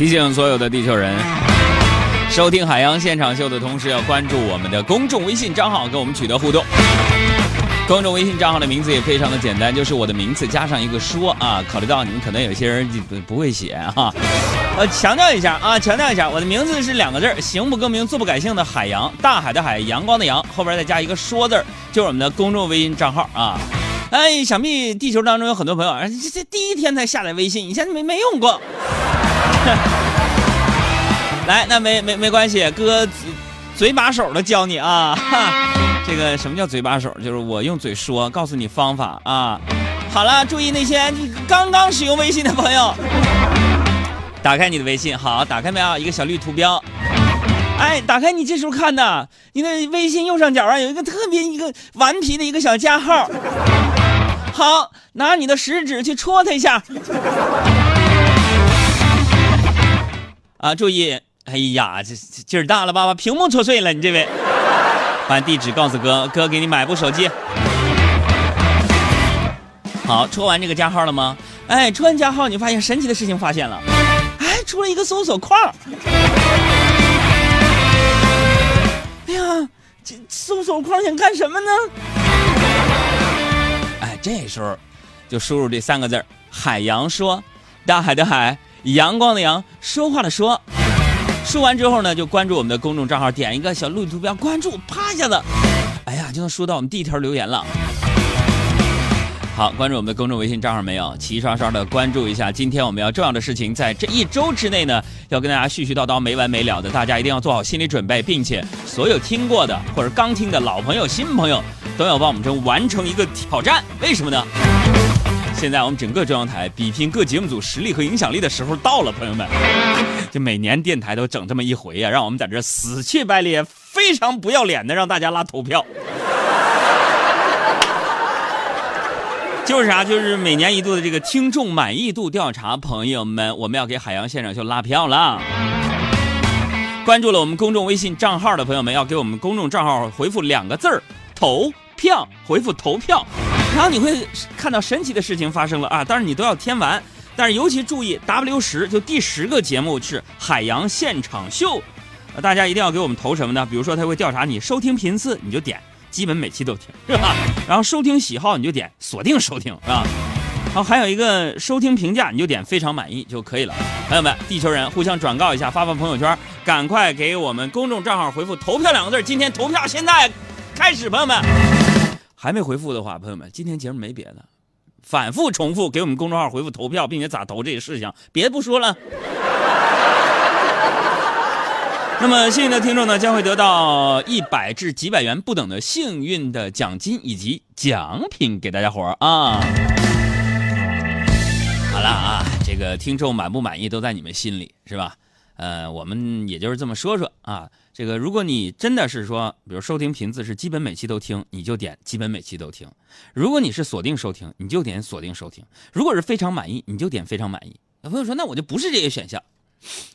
提醒所有的地球人，收听海洋现场秀的同时，要关注我们的公众微信账号，跟我们取得互动。公众微信账号的名字也非常的简单，就是我的名字加上一个说啊。考虑到你们可能有些人不不会写哈，呃，强调一下啊，强调一下，我的名字是两个字，行不更名，坐不改姓的海洋，大海的海，阳光的阳，后边再加一个说字，就是我们的公众微信账号啊。哎，想必地球当中有很多朋友，这这第一天才下载微信，以前没没用过。来，那没没没关系，哥嘴把手的教你啊。这个什么叫嘴把手？就是我用嘴说，告诉你方法啊。好了，注意那些刚刚使用微信的朋友，打开你的微信，好，打开没有？一个小绿图标。哎，打开你这时候看的，你的微信右上角啊有一个特别一个顽皮的一个小加号。好，拿你的食指去戳它一下。啊，注意！哎呀，这劲儿大了吧？把屏幕戳碎了，你这位。把地址告诉哥，哥给你买部手机。好，戳完这个加号了吗？哎，戳完加号，你发现神奇的事情发现了，哎，出了一个搜索框。哎呀，这搜索框想干什么呢？哎，这时候就输入这三个字海洋说，大海的海。阳光的阳，说话的说，说完之后呢，就关注我们的公众账号，点一个小绿图标，关注，啪一下子，哎呀，就能收到我们第一条留言了。好，关注我们的公众微信账号没有？齐刷刷的关注一下。今天我们要重要的事情，在这一周之内呢，要跟大家絮絮叨叨没完没了的，大家一定要做好心理准备，并且所有听过的或者刚听的老朋友、新朋友，都要帮我们这完成一个挑战。为什么呢？现在我们整个中央台比拼各节目组实力和影响力的时候到了，朋友们，就每年电台都整这么一回呀，让我们在这死气白咧、非常不要脸的让大家拉投票。就是啥？就是每年一度的这个听众满意度调查，朋友们，我们要给海洋现场秀拉票了。关注了我们公众微信账号的朋友们，要给我们公众账号回复两个字儿“投票”，回复“投票”。然后你会看到神奇的事情发生了啊！但是你都要填完，但是尤其注意 W 十就第十个节目是海洋现场秀，大家一定要给我们投什么呢？比如说他会调查你收听频次，你就点基本每期都听，是吧？然后收听喜好你就点锁定收听，是吧？好，还有一个收听评价你就点非常满意就可以了。朋友们，地球人互相转告一下，发发朋友圈，赶快给我们公众账号回复投票两个字。今天投票现在开始，朋友们。还没回复的话，朋友们，今天节目没别的，反复重复给我们公众号回复投票，并且咋投这些事项，别不说了。那么幸运的听众呢，将会得到一百至几百元不等的幸运的奖金以及奖品给大家伙儿啊。好了啊，这个听众满不满意都在你们心里，是吧？呃，我们也就是这么说说啊。这个，如果你真的是说，比如收听频次是基本每期都听，你就点基本每期都听；如果你是锁定收听，你就点锁定收听；如果是非常满意，你就点非常满意。有朋友说，那我就不是这些选项，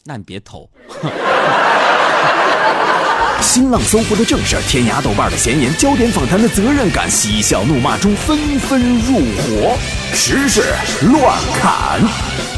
那你别投。新浪、搜狐的正事，天涯、豆瓣的闲言，焦点访谈的责任感，嬉笑怒骂中纷纷入伙，时事乱侃。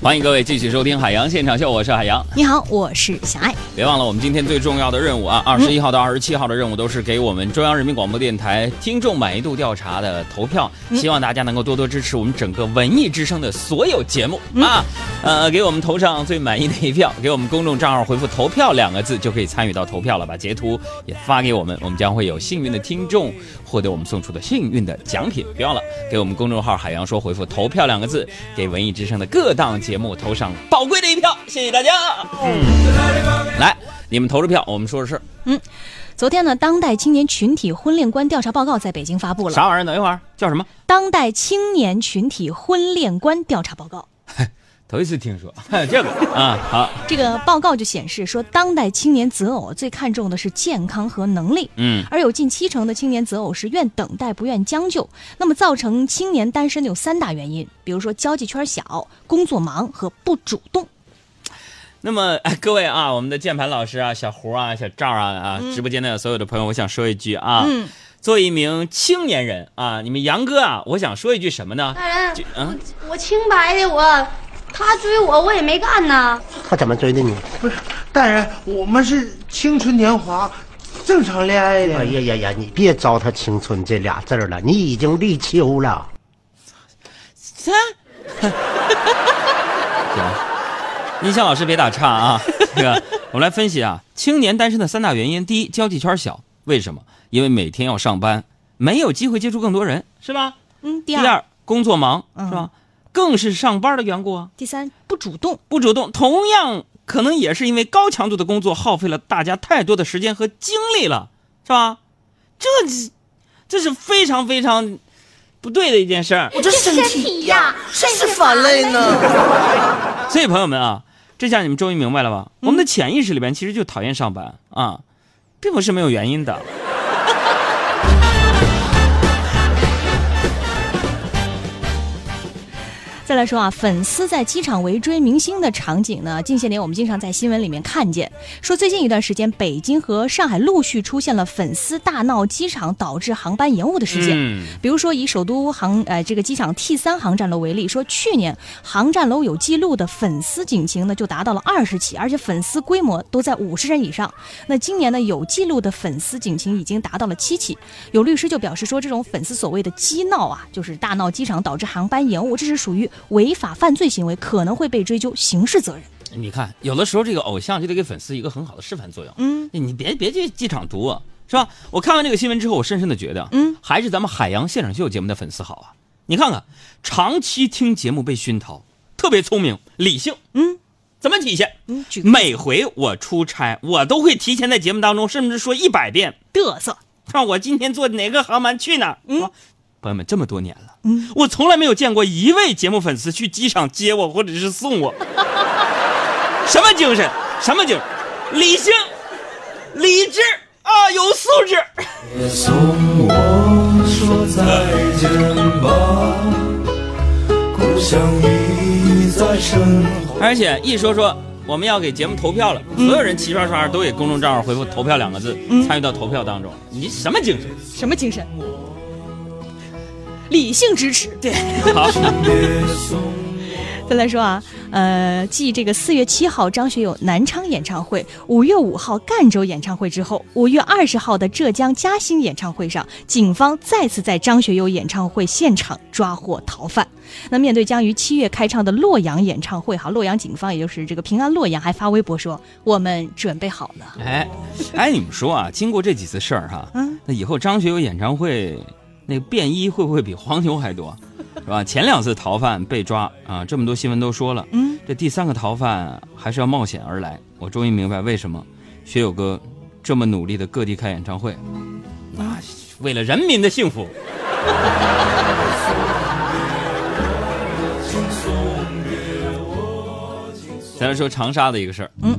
欢迎各位继续收听《海洋现场秀》，我是海洋。你好，我是小爱。别忘了，我们今天最重要的任务啊，二十一号到二十七号的任务都是给我们中央人民广播电台听众满意度调查的投票。希望大家能够多多支持我们整个文艺之声的所有节目啊，呃，给我们投上最满意的一票，给我们公众账号回复“投票”两个字就可以参与到投票了。把截图也发给我们，我们将会有幸运的听众获得我们送出的幸运的奖品。别忘了给我们公众号“海洋说”回复“投票”两个字，给文艺之声的各档。节目投上宝贵的一票，谢谢大家。嗯，来，你们投着票，我们说说事儿。嗯，昨天呢，当代青年群体婚恋观调查报告在北京发布了。啥玩意儿？等一会儿，叫什么？当代青年群体婚恋观调查报告。头一次听说 这个啊，好，这个报告就显示说，当代青年择偶最看重的是健康和能力，嗯，而有近七成的青年择偶是愿等待不愿将就。那么造成青年单身的有三大原因，比如说交际圈小、工作忙和不主动。那么哎，各位啊，我们的键盘老师啊，小胡啊，小赵啊啊，直播间的所有的朋友，我想说一句啊，嗯，作为一名青年人啊，你们杨哥啊，我想说一句什么呢？大人，嗯，我清白的我。他追我，我也没干呢。他怎么追的你？不是，大人，我们是青春年华，正常恋爱的。哎呀呀呀！你别糟蹋“青春”这俩字了，你已经立秋了。三，行，音响老师别打岔啊。这个，我们来分析啊，青年单身的三大原因：第一，交际圈小，为什么？因为每天要上班，没有机会接触更多人，是吧？嗯。第二，工作忙，是吧？更是上班的缘故啊。第三，不主动，不主动，同样可能也是因为高强度的工作耗费了大家太多的时间和精力了，是吧？这，这是非常非常不对的一件事儿。我这身体呀，真是反累呢。所以朋友们啊，这下你们终于明白了吧？我们的潜意识里边其实就讨厌上班啊，并不是没有原因的。再来说啊，粉丝在机场围追明星的场景呢，近些年我们经常在新闻里面看见。说最近一段时间，北京和上海陆续出现了粉丝大闹机场，导致航班延误的事件。嗯，比如说以首都航呃这个机场 T 三航站楼为例，说去年航站楼有记录的粉丝警情呢就达到了二十起，而且粉丝规模都在五十人以上。那今年呢有记录的粉丝警情已经达到了七起。有律师就表示说，这种粉丝所谓的激闹啊，就是大闹机场导致航班延误，这是属于。违法犯罪行为可能会被追究刑事责任。你看，有的时候这个偶像就得给粉丝一个很好的示范作用。嗯，你别别去机场堵我，是吧？我看完这个新闻之后，我深深的觉得，嗯，还是咱们海洋现场秀节目的粉丝好啊。你看看，长期听节目被熏陶，特别聪明理性。嗯，怎么体现？嗯，每回我出差，我都会提前在节目当中，甚至说一百遍嘚瑟，看我今天坐哪个航班去哪儿。嗯。朋友们，这么多年了，嗯，我从来没有见过一位节目粉丝去机场接我或者是送我。什么精神？什么精？理性、理智啊，有素质。别送我说再见吧，故乡已在身后。而且一说说我们要给节目投票了，所有人齐刷刷都给公众账号回复“投票”两个字，参与到投票当中。你什么精神？什么精神？理性支持，对，好。再来说啊，呃，继这个四月七号张学友南昌演唱会、五月五号赣州演唱会之后，五月二十号的浙江嘉兴演唱会上，警方再次在张学友演唱会现场抓获逃犯。那面对将于七月开唱的洛阳演唱会，哈，洛阳警方也就是这个平安洛阳还发微博说，我们准备好了。哎，哎，你们说啊，经过这几次事儿哈，嗯，那以后张学友演唱会。那个便衣会不会比黄牛还多，是吧？前两次逃犯被抓啊，这么多新闻都说了，嗯，这第三个逃犯还是要冒险而来。我终于明白为什么学友哥这么努力的各地开演唱会，啊，为了人民的幸福。再来说长沙的一个事儿，嗯。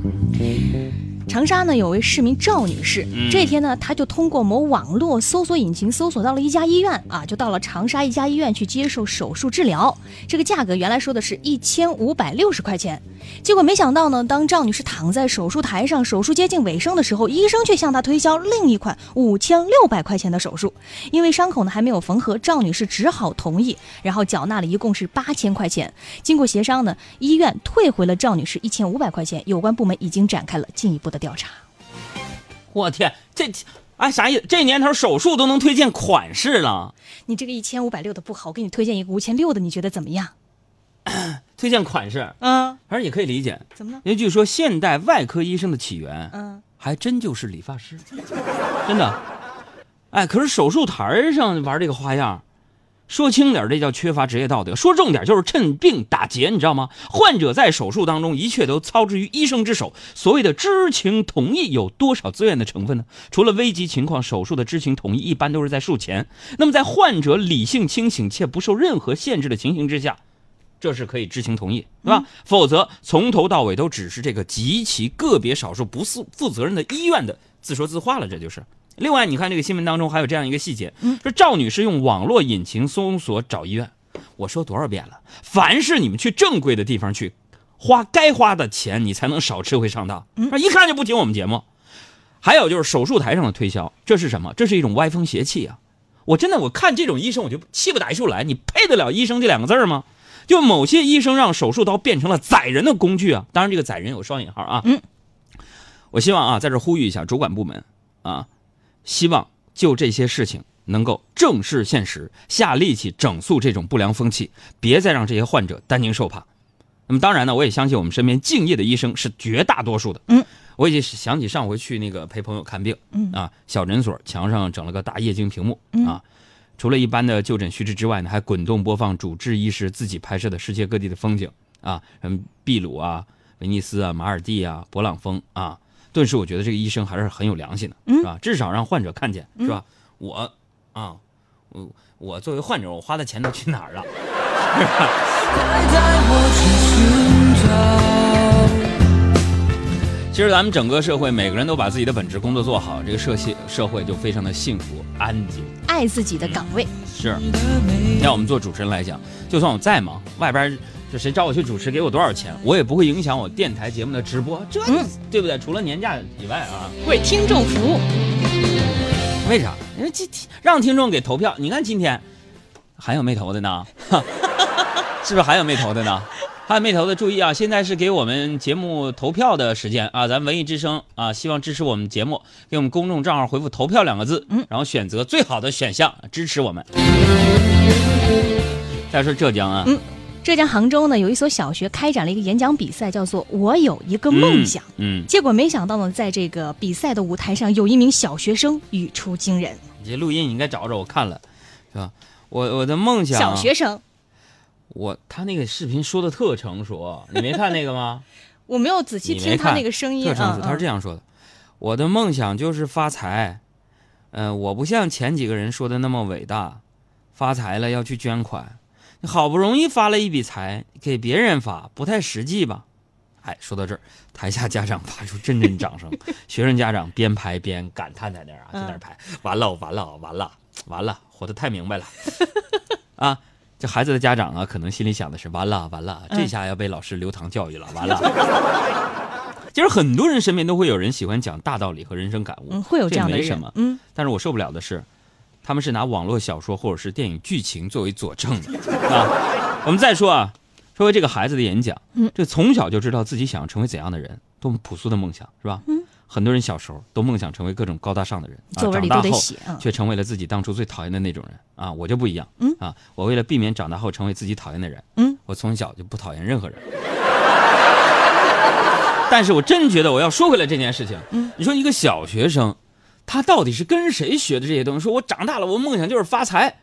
长沙呢有位市民赵女士，这天呢，她就通过某网络搜索引擎搜索到了一家医院啊，就到了长沙一家医院去接受手术治疗。这个价格原来说的是一千五百六十块钱，结果没想到呢，当赵女士躺在手术台上，手术接近尾声的时候，医生却向她推销另一款五千六百块钱的手术。因为伤口呢还没有缝合，赵女士只好同意，然后缴纳了一共是八千块钱。经过协商呢，医院退回了赵女士一千五百块钱。有关部门已经展开了进一步的。调查，我天，这哎啥意思？这年头手术都能推荐款式了？你这个一千五百六的不好，我给你推荐一个五千六的，你觉得怎么样？推荐款式，嗯，反正也可以理解。怎么了？因为据说现代外科医生的起源，嗯，还真就是理发师，真的。哎，可是手术台上玩这个花样。说轻点，这叫缺乏职业道德；说重点，就是趁病打劫，你知道吗？患者在手术当中，一切都操之于医生之手。所谓的知情同意，有多少自愿的成分呢？除了危急情况，手术的知情同意一般都是在术前。那么，在患者理性清醒且不受任何限制的情形之下，这是可以知情同意，对吧？否则，从头到尾都只是这个极其个别少数不负负责任的医院的自说自话了，这就是。另外，你看这个新闻当中还有这样一个细节，说赵女士用网络引擎搜索找医院。我说多少遍了，凡是你们去正规的地方去，花该花的钱，你才能少吃回上当。一看就不听我们节目。还有就是手术台上的推销，这是什么？这是一种歪风邪气啊！我真的我看这种医生，我就气不打一处来。你配得了医生这两个字吗？就某些医生让手术刀变成了宰人的工具啊！当然，这个宰人有双引号啊。嗯，我希望啊，在这呼吁一下主管部门啊，希望就这些事情能够正视现实，下力气整肃这种不良风气，别再让这些患者担惊受怕。那么，当然呢，我也相信我们身边敬业的医生是绝大多数的。嗯，我已经想起上回去那个陪朋友看病，嗯啊，小诊所墙上整了个大液晶屏幕嗯啊。除了一般的就诊须知之外呢，还滚动播放主治医师自己拍摄的世界各地的风景啊，什么秘鲁啊、威尼斯啊、马尔蒂啊、勃朗峰啊，顿时我觉得这个医生还是很有良心的，是吧？至少让患者看见，是吧？我啊，我我作为患者，我花的钱都去哪儿了？其实咱们整个社会，每个人都把自己的本职工作做好，这个社会社会就非常的幸福安静。爱自己的岗位。是，像我们做主持人来讲，就算我再忙，外边就谁找我去主持，给我多少钱，我也不会影响我电台节目的直播，这、对不对？除了年假以外啊，为听众服务。为啥？因为这让听众给投票。你看今天还有没投的呢？是不是还有没投的呢？还有没投的注意啊！现在是给我们节目投票的时间啊！咱文艺之声啊，希望支持我们节目，给我们公众账号回复“投票”两个字，嗯，然后选择最好的选项支持我们。再说浙江啊，嗯浙江杭州呢，有一所小学开展了一个演讲比赛，叫做“我有一个梦想”。嗯，结果没想到呢，在这个比赛的舞台上，有一名小学生语出惊人。你这录音你应该找找，我看了，是吧？我我的梦想，小学生，我他那个视频说的特成熟，你没看那个吗？我没有仔细听他那个声音特成熟，啊。他是这样说的：“我的梦想就是发财，嗯、我不像前几个人说的那么伟大，发财了要去捐款，你好不容易发了一笔财给别人发，不太实际吧？”哎，说到这儿，台下家长发出阵阵掌声，学生家长边拍边感叹在那儿啊，在那儿拍，完了完了完了完了，活得太明白了 啊！这孩子的家长啊，可能心里想的是：完了完了，这下要被老师留堂教育了，完了。其实很多人身边都会有人喜欢讲大道理和人生感悟，嗯，会有这样的人。没什么。嗯，但是我受不了的是，他们是拿网络小说或者是电影剧情作为佐证的 啊。我们再说啊，说回这个孩子的演讲，嗯这从小就知道自己想要成为怎样的人，多么朴素的梦想，是吧？嗯，很多人小时候都梦想成为各种高大上的人，啊、长大后。却成为了自己当初最讨厌的那种人啊！我就不一样，嗯啊，我为了避免长大后成为自己讨厌的人，嗯，我从小就不讨厌任何人。但是我真觉得我要说回来这件事情，嗯，你说一个小学生，他到底是跟谁学的这些东西？说我长大了，我梦想就是发财，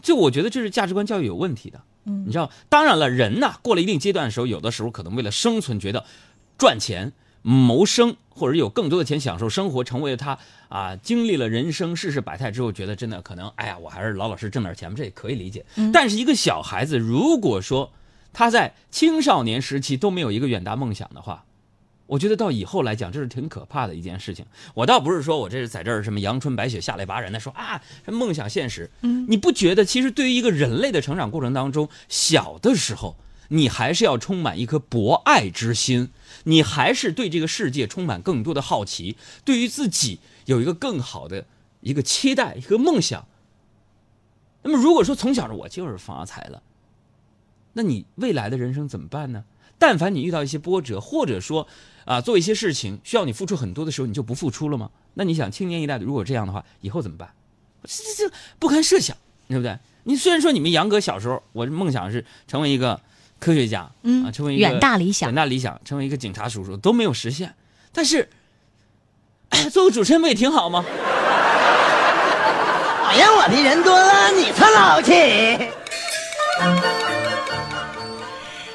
就我觉得这是价值观教育有问题的。嗯你知道，当然了，人呐，过了一定阶段的时候，有的时候可能为了生存，觉得赚钱、谋生，或者有更多的钱享受生活，成为了他啊，经历了人生世事百态之后，觉得真的可能，哎呀，我还是老老实实挣点钱吧，这也可以理解。嗯但是一个小孩子，如果说他在青少年时期都没有一个远大梦想的话，我觉得到以后来讲，这是挺可怕的一件事情。我倒不是说我这是在这儿什么阳春白雪下来拔人的说啊，这梦想现实。嗯，你不觉得其实对于一个人类的成长过程当中，小的时候你还是要充满一颗博爱之心，你还是对这个世界充满更多的好奇，对于自己有一个更好的一个期待，一个梦想。那么如果说从小我就是发财了，那你未来的人生怎么办呢？但凡你遇到一些波折，或者说啊做一些事情需要你付出很多的时候，你就不付出了吗？那你想，青年一代如果这样的话，以后怎么办？这这这不堪设想，对不对？你虽然说你们杨哥小时候，我梦想是成为一个科学家，嗯啊，成为一个远大理想远大理想，成为一个警察叔叔都没有实现，但是，哎，做个主持人不也挺好吗？讨厌我的人多了，你才老气。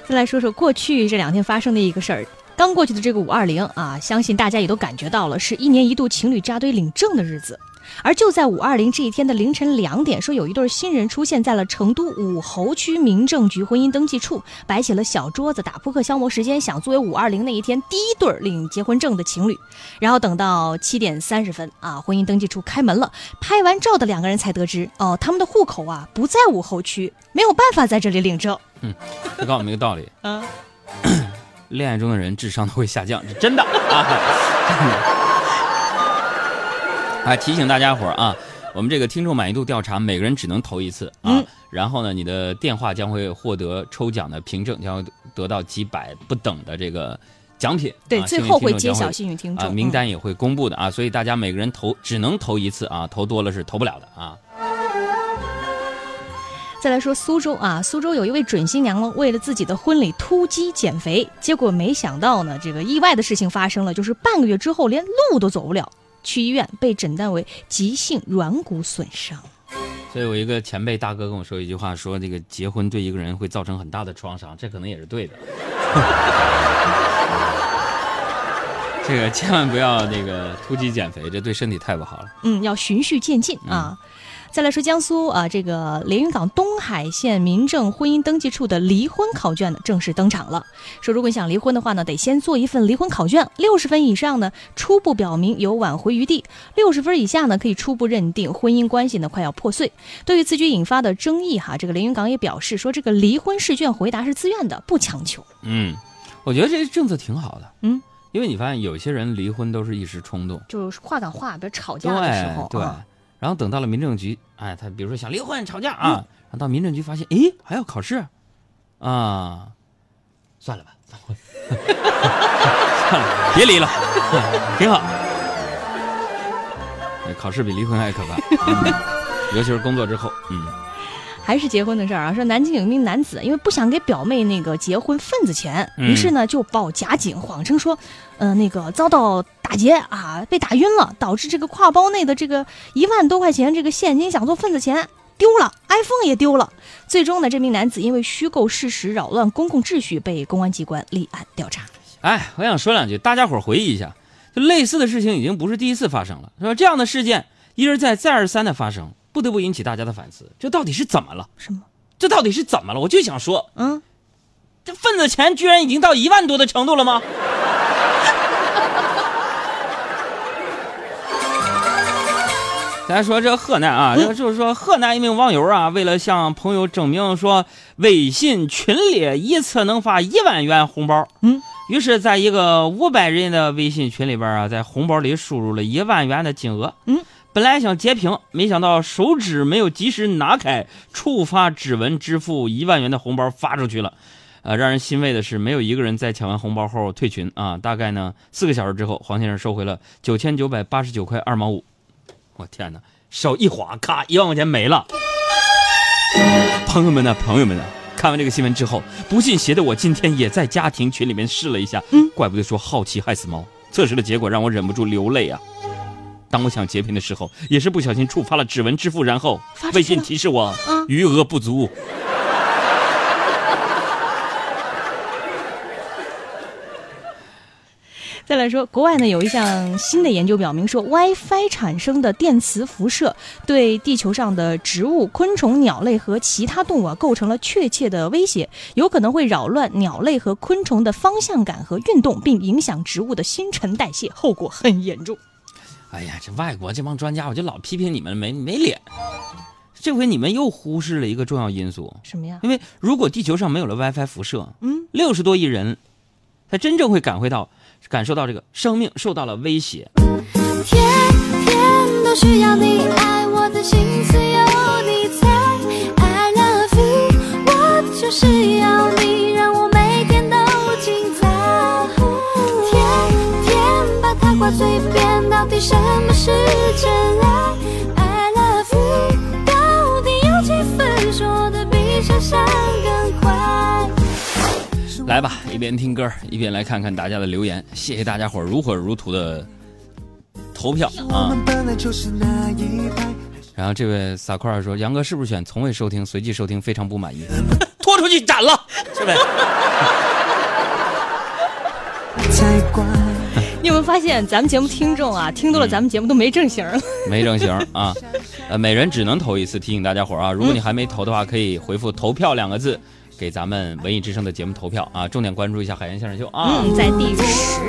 再来说说过去这两天发生的一个事儿。刚过去的这个五二零啊，相信大家也都感觉到了，是一年一度情侣扎堆领证的日子。而就在五二零这一天的凌晨两点，说有一对新人出现在了成都武侯区民政局婚姻登记处，摆起了小桌子打扑克消磨时间，想作为五二零那一天第一对领结婚证的情侣。然后等到七点三十分啊，婚姻登记处开门了，拍完照的两个人才得知，哦，他们的户口啊不在武侯区，没有办法在这里领证。这告诉我们一个道理：啊，恋爱中的人智商都会下降，是真的啊！真的。哎，提醒大家伙儿啊，我们这个听众满意度调查，每个人只能投一次啊。然后呢，你的电话将会获得抽奖的凭证，将会得到几百不等的这个奖品。对，最后会揭晓幸运听众啊，名单也会公布的啊。所以大家每个人投只能投一次啊，投多了是投不了的啊。再来说苏州啊，苏州有一位准新娘呢，为了自己的婚礼突击减肥，结果没想到呢，这个意外的事情发生了，就是半个月之后连路都走不了，去医院被诊断为急性软骨损伤。所以，我一个前辈大哥跟我说一句话，说这个结婚对一个人会造成很大的创伤，这可能也是对的。这个千万不要那个突击减肥，这对身体太不好了。嗯，要循序渐进啊。再来说江苏啊，这个连云港东海县民政婚姻登记处的离婚考卷呢正式登场了。说如果你想离婚的话呢，得先做一份离婚考卷，六十分以上呢，初步表明有挽回余地；六十分以下呢，可以初步认定婚姻关系呢快要破碎。对于此举引发的争议哈，这个连云港也表示说，这个离婚试卷回答是自愿的，不强求。嗯，我觉得这政策挺好的。嗯，因为你发现有些人离婚都是一时冲动，就是话赶话，比如吵架的时候，对。然后等到了民政局，哎，他比如说想离婚吵架啊，然后到民政局发现，哎，还要考试，啊，算了吧，算了，别离了，挺好。考试比离婚还可怕，尤其是工作之后，嗯。还是结婚的事儿啊，说南京有一名男子，因为不想给表妹那个结婚份子钱，于是呢就报假警，谎称说，呃，那个遭到打劫啊，被打晕了，导致这个挎包内的这个一万多块钱这个现金想做份子钱丢了，iPhone 也丢了。最终呢，这名男子因为虚构事实扰乱公共秩序，被公安机关立案调查。哎，我想说两句，大家伙回忆一下，就类似的事情已经不是第一次发生了，是吧？这样的事件一而再，再而三的发生。不得不引起大家的反思，这到底是怎么了？什么？这到底是怎么了？我就想说，嗯，这份子钱居然已经到一万多的程度了吗？咱说这河南啊，就是说河南一名网友啊，为了向朋友证明说微信群里一次能发一万元红包，嗯，于是在一个五百人的微信群里边啊，在红包里输入了一万元的金额，嗯。本来想截屏，没想到手指没有及时拿开，触发指纹支付一万元的红包发出去了。呃，让人欣慰的是，没有一个人在抢完红包后退群啊。大概呢，四个小时之后，黄先生收回了九千九百八十九块二毛五。我天哪，手一滑，咔，一万块钱没了。朋友们呢，朋友们呢，看完这个新闻之后，不信邪的我今天也在家庭群里面试了一下。嗯，怪不得说好奇害死猫。测试的结果让我忍不住流泪啊。当我想截屏的时候，也是不小心触发了指纹支付，然后微信提示我余额不足。再来说，国外呢有一项新的研究表明说，WiFi 产生的电磁辐射对地球上的植物、昆虫、鸟类和其他动物啊构成了确切的威胁，有可能会扰乱鸟类和昆虫的方向感和运动，并影响植物的新陈代谢，后果很严重。哎呀，这外国这帮专家，我就老批评你们没没脸。这回你们又忽视了一个重要因素，什么呀？因为如果地球上没有了 WiFi 辐射，嗯，六十多亿人，他真正会感会到、感受到这个生命受到了威胁。天天都需要你爱我的心思有你猜，I love you，我就是要你让我每天都精彩。天天把它挂嘴边。到底什么是真爱？I love you，到底有几分说的比想象更快？来吧，一边听歌一边来看看大家的留言。谢谢大家伙如火如荼的投票啊！然后这位撒块说：“杨哥是不是选从未收听、随机收听、非常不满意？拖出去斩了，是呗？” 你有没有发现，咱们节目听众啊，听多了咱们节目都没正形了。没正形啊，呃，每人只能投一次。提醒大家伙啊，如果你还没投的话，可以回复“投票”两个字，给咱们文艺之声的节目投票啊。重点关注一下海洋相声秀啊。嗯，在第十。